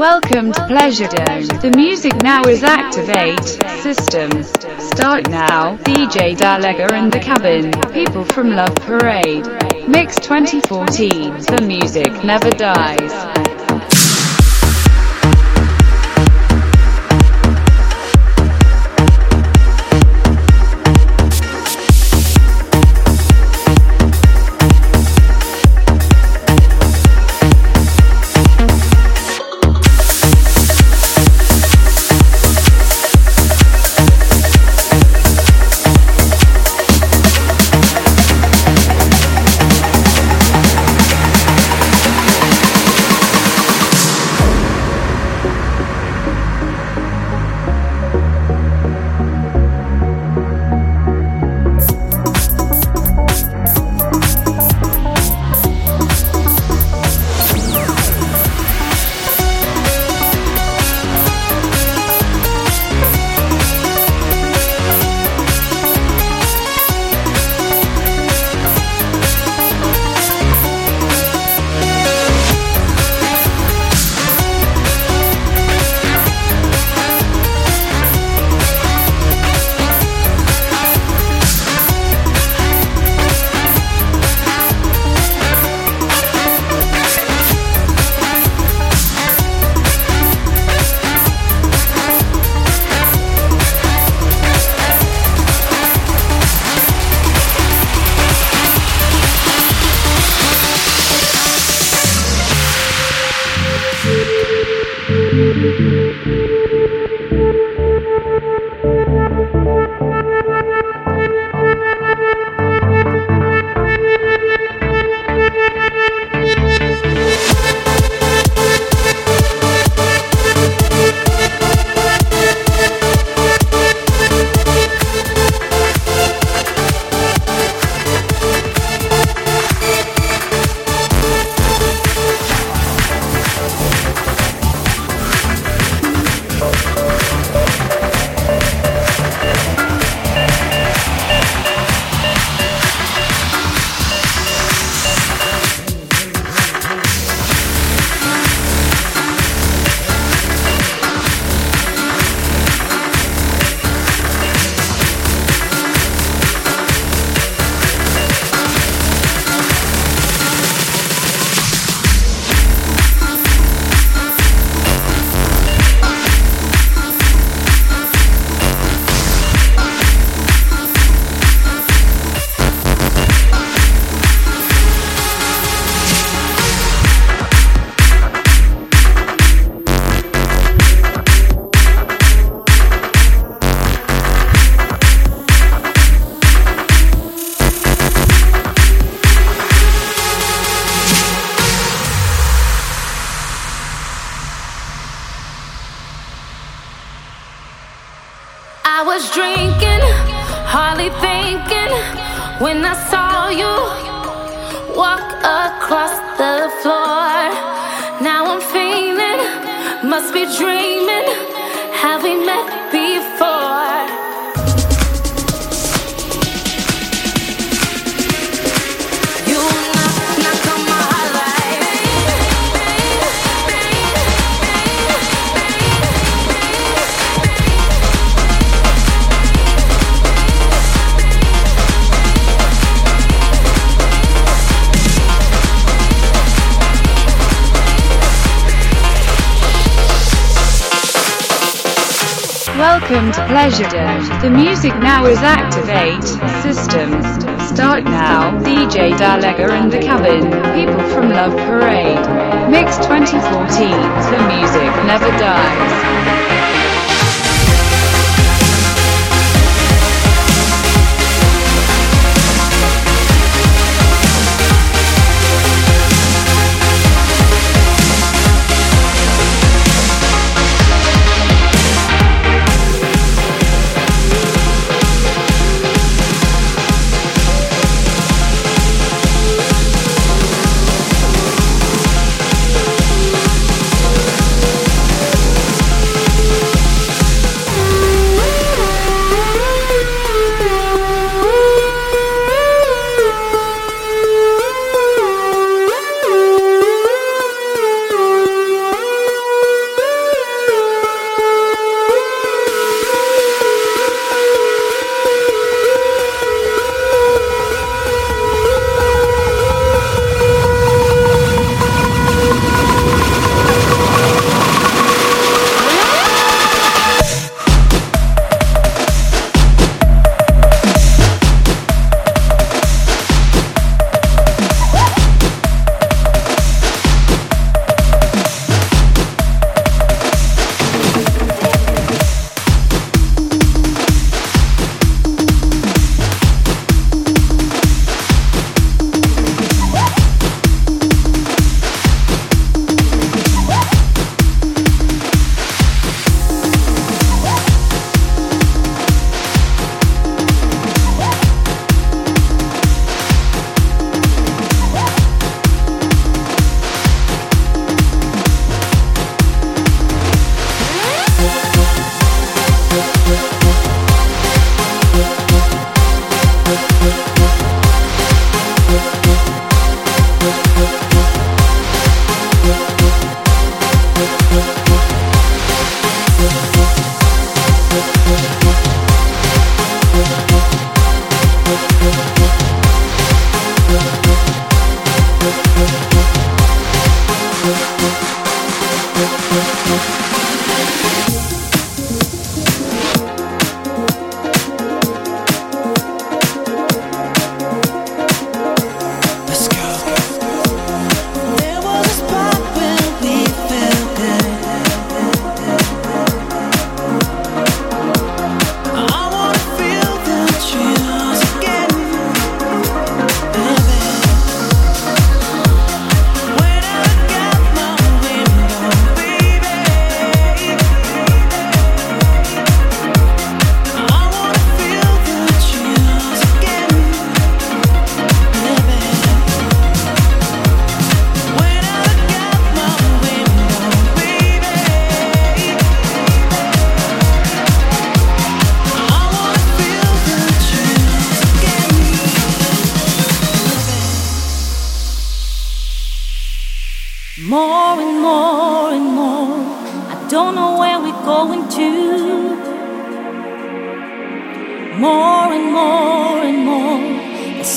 Welcome to Pleasure Dome. The music now is activate. Systems. Start now. DJ Dalega in the cabin. People from Love Parade. Mix 2014. The music never dies. To Pleasure. The music now is activate. Systems. Start now. DJ Dalega in the cabin. People from Love Parade. Mix 2014. The music never dies.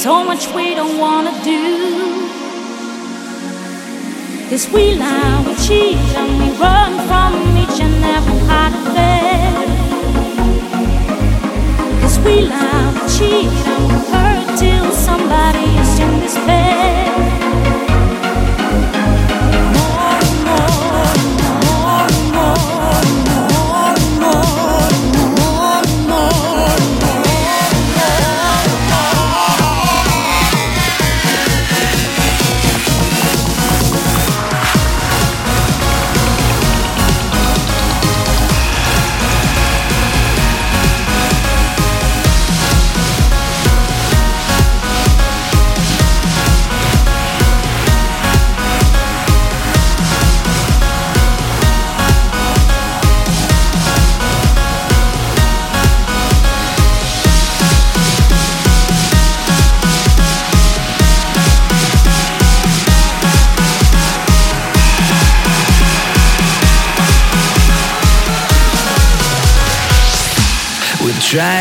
so much we don't wanna do. Cause we lie, we cheat, and we run from each and every part of it. Cause we lie, we cheat, and we hurt till somebody is in despair.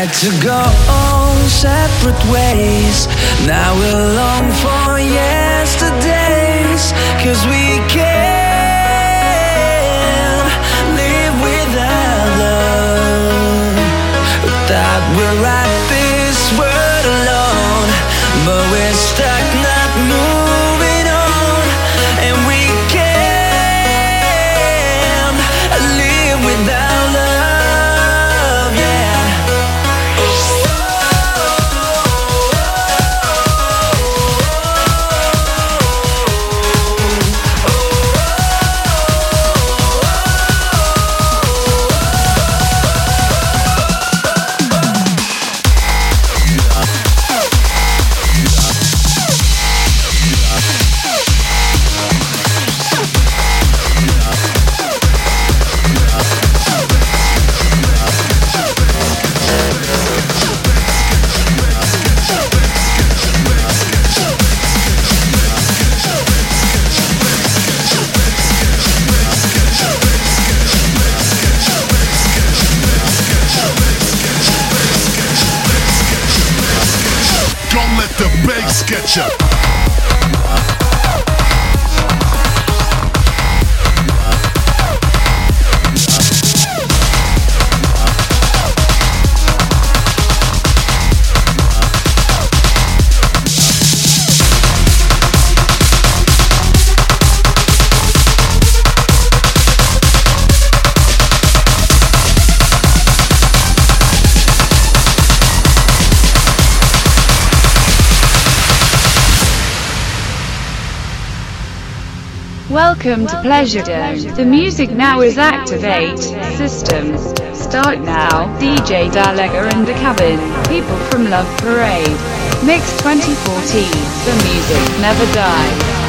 Tried to go on separate ways. Now we long for Welcome to Pleasure Dome. The music now is activate. Systems. Start now. DJ Dalega and the Cabin. People from Love Parade. Mix 2014. The music never dies.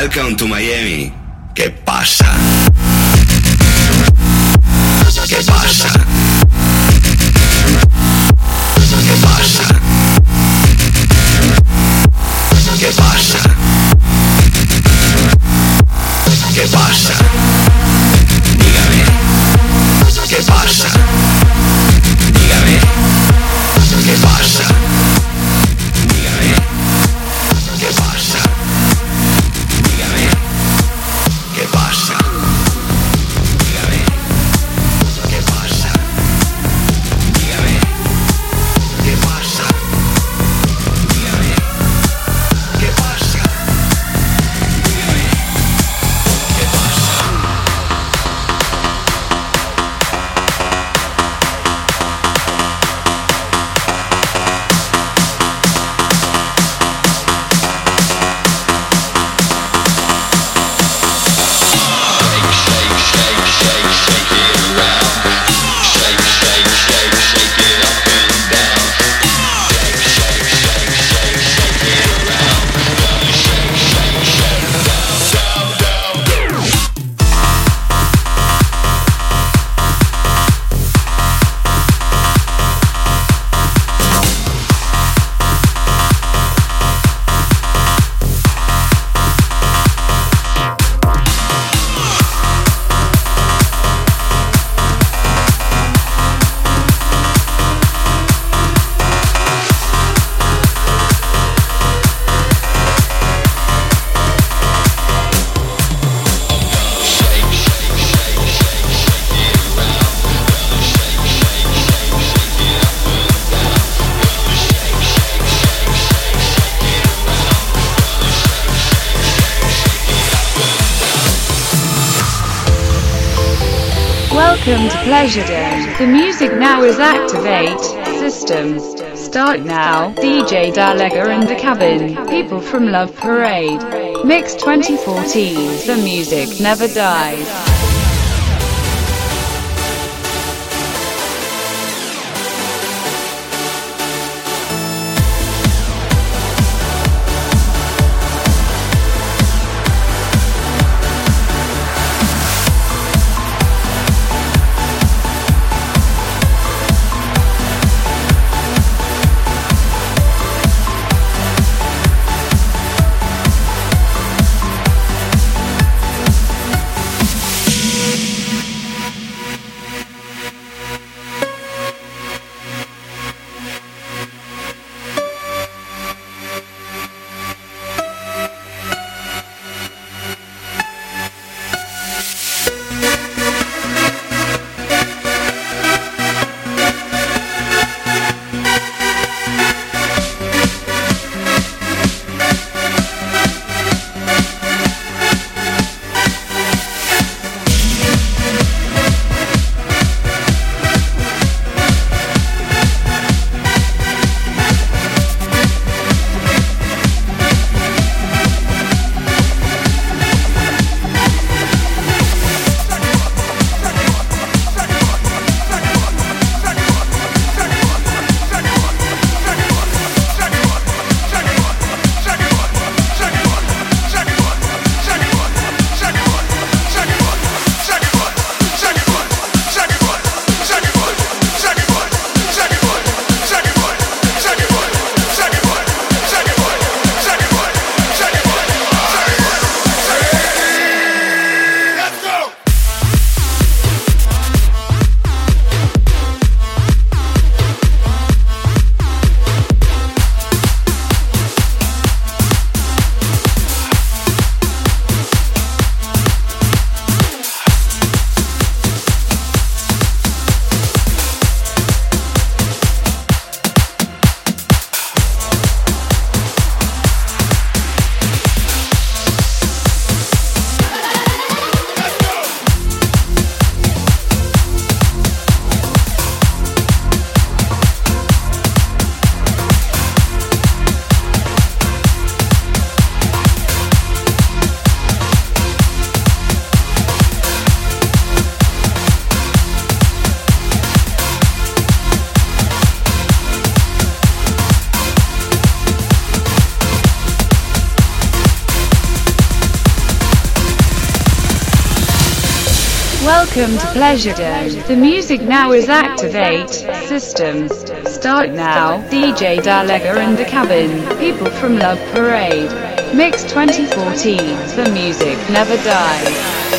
Welcome to Miami. ¿Qué pasa? ¿Qué pasa? Pleasure Dome. The music now is activate. Systems. Start now. DJ Dalega in the cabin. People from Love Parade. Mix 2014. The music never dies. Pleasure Dome. The music now is activate. Systems. Start now. DJ Dalega and the cabin. People from Love Parade. Mix 2014. The music never dies.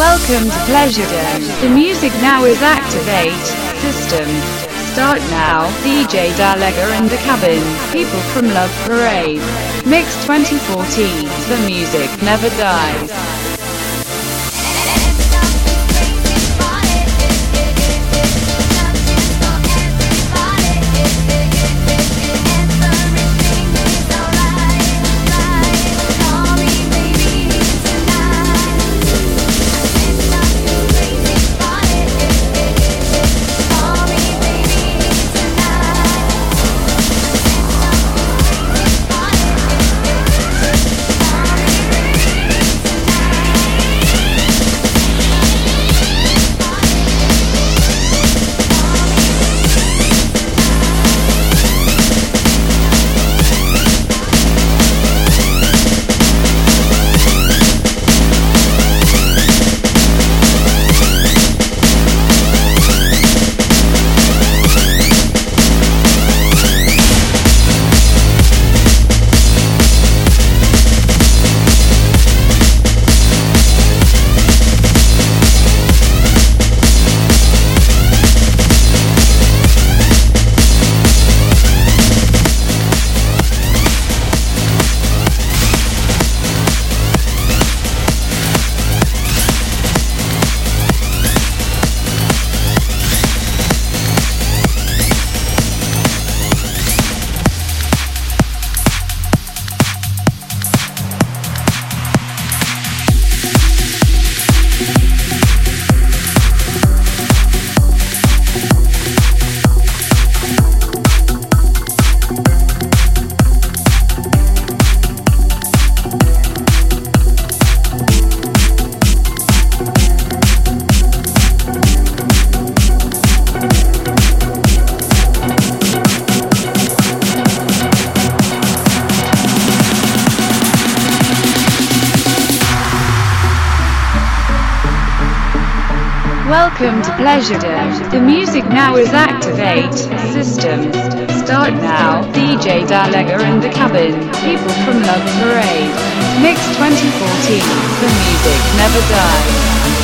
Welcome to Pleasure Dome. The music now is activate. System. Start now. DJ Dalega in the cabin. People from Love Parade. Mix 2014. The music never dies. Is activate. Systems. Start now. DJ Dalega in the cabin. People from Love Parade. Mix 2014. The music never dies.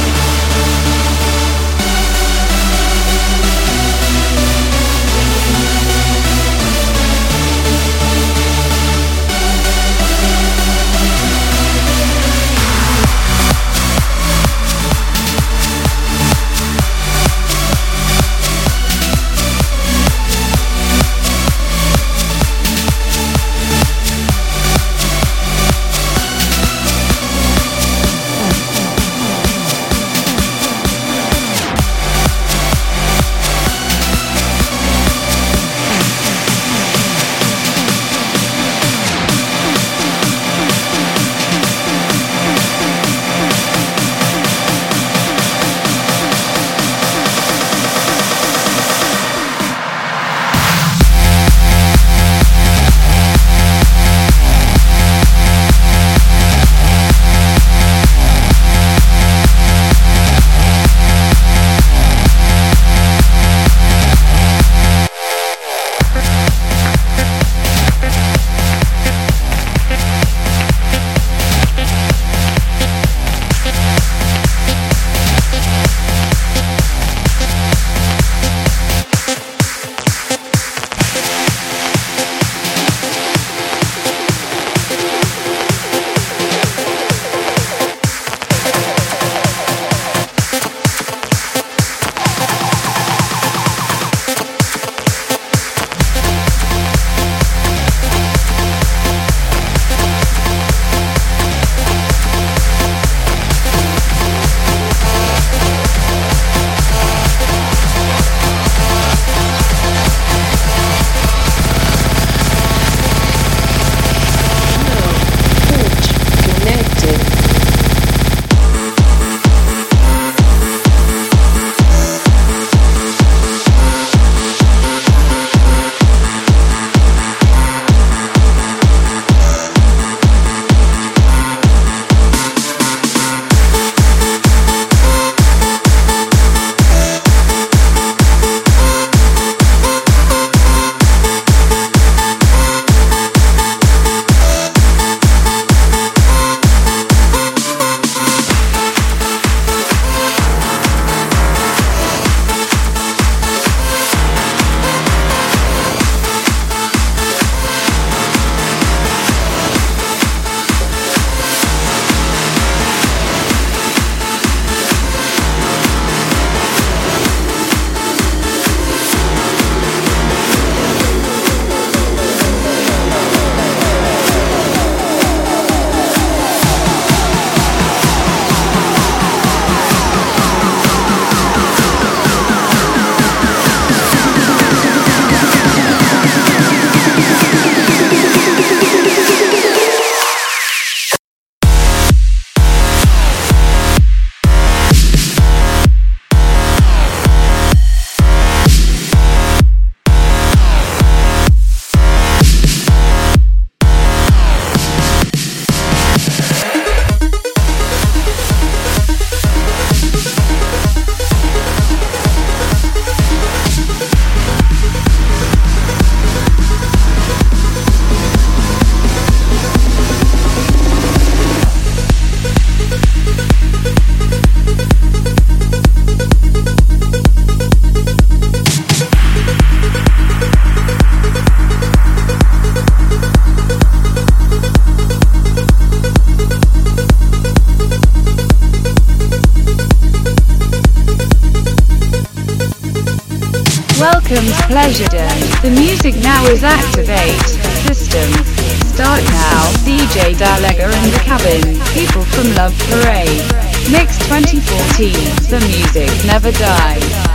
Pleasuredom. The music now is activate. System. Start now. DJ Dalega in the cabin. People from Love Parade. Mix 2014. The music never dies.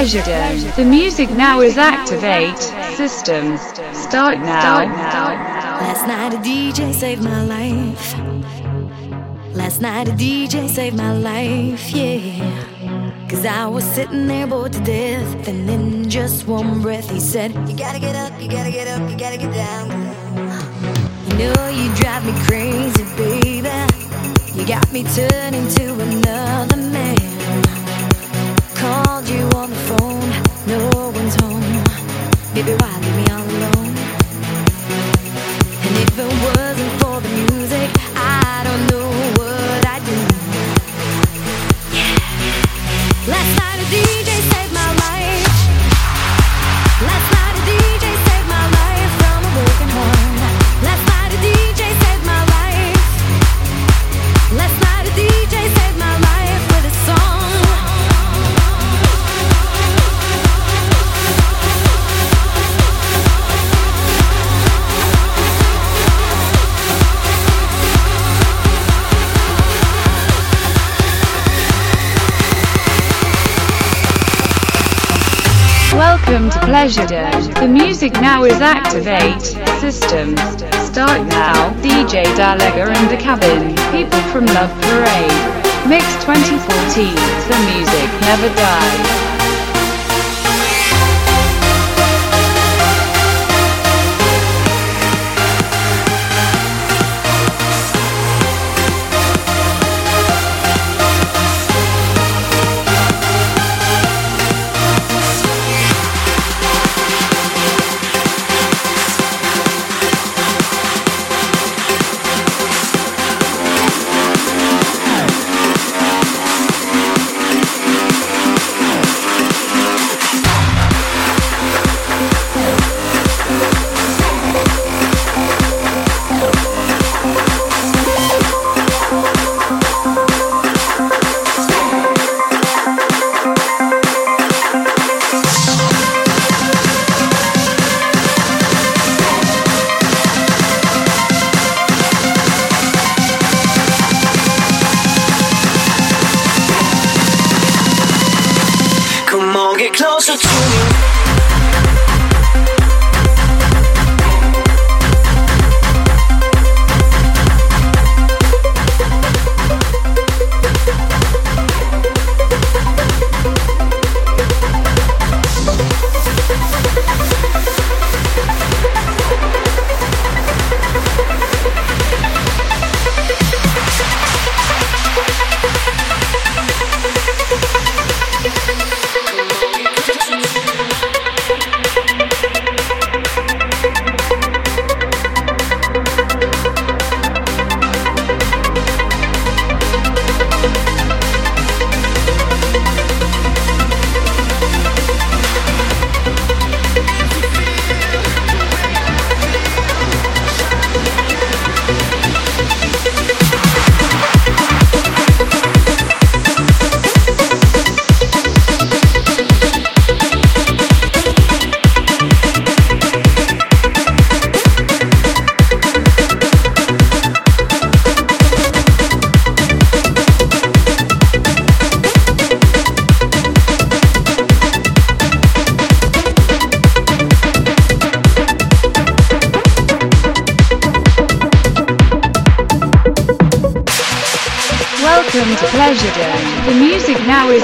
Pleasure. The music now is activate. Systems start now. Last night a DJ saved my life. Last night a DJ saved my life, yeah. Cause I was sitting there bored to death. And in just one breath, he said, You gotta get up, you gotta get up, you gotta get down. You know you drive me crazy, baby. You got me turning to another man. Called you on the phone, no one's home. Baby, why leave me all alone? And if it wasn't Pleasure The music now is activate. Systems start now. DJ Dalega in the cabin. People from Love Parade. Mix 2014. The music never dies.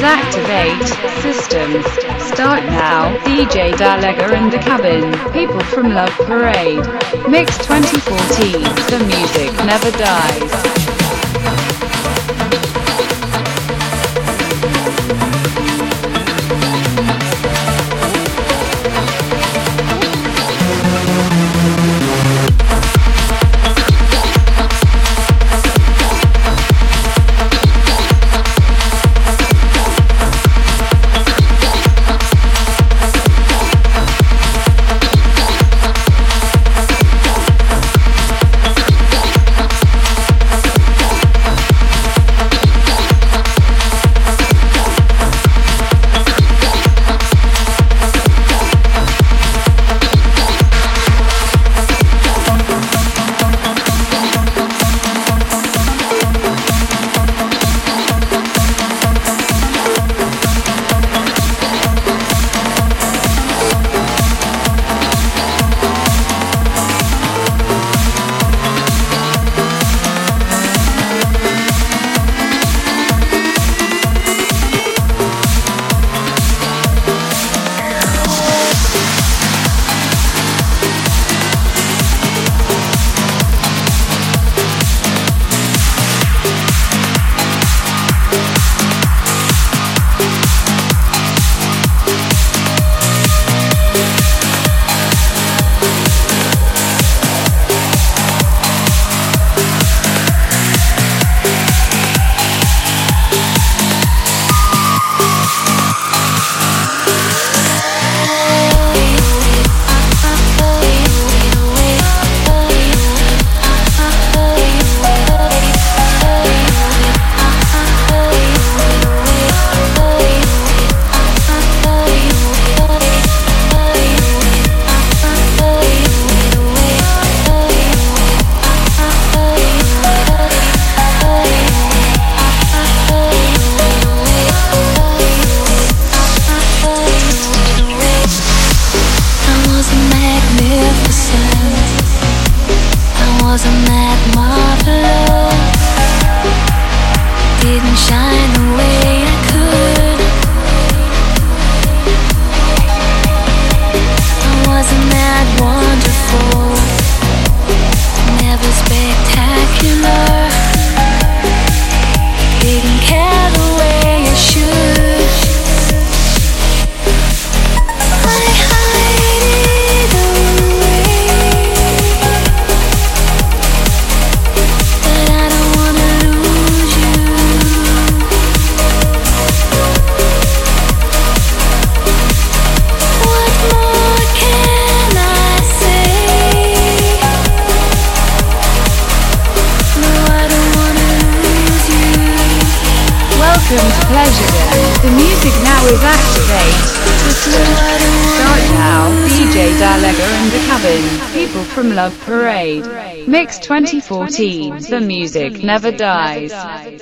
Activate. Systems start now. DJ Dalega in the cabin. People from Love Parade. Mix 2014. The music never dies. 2014. The music never dies.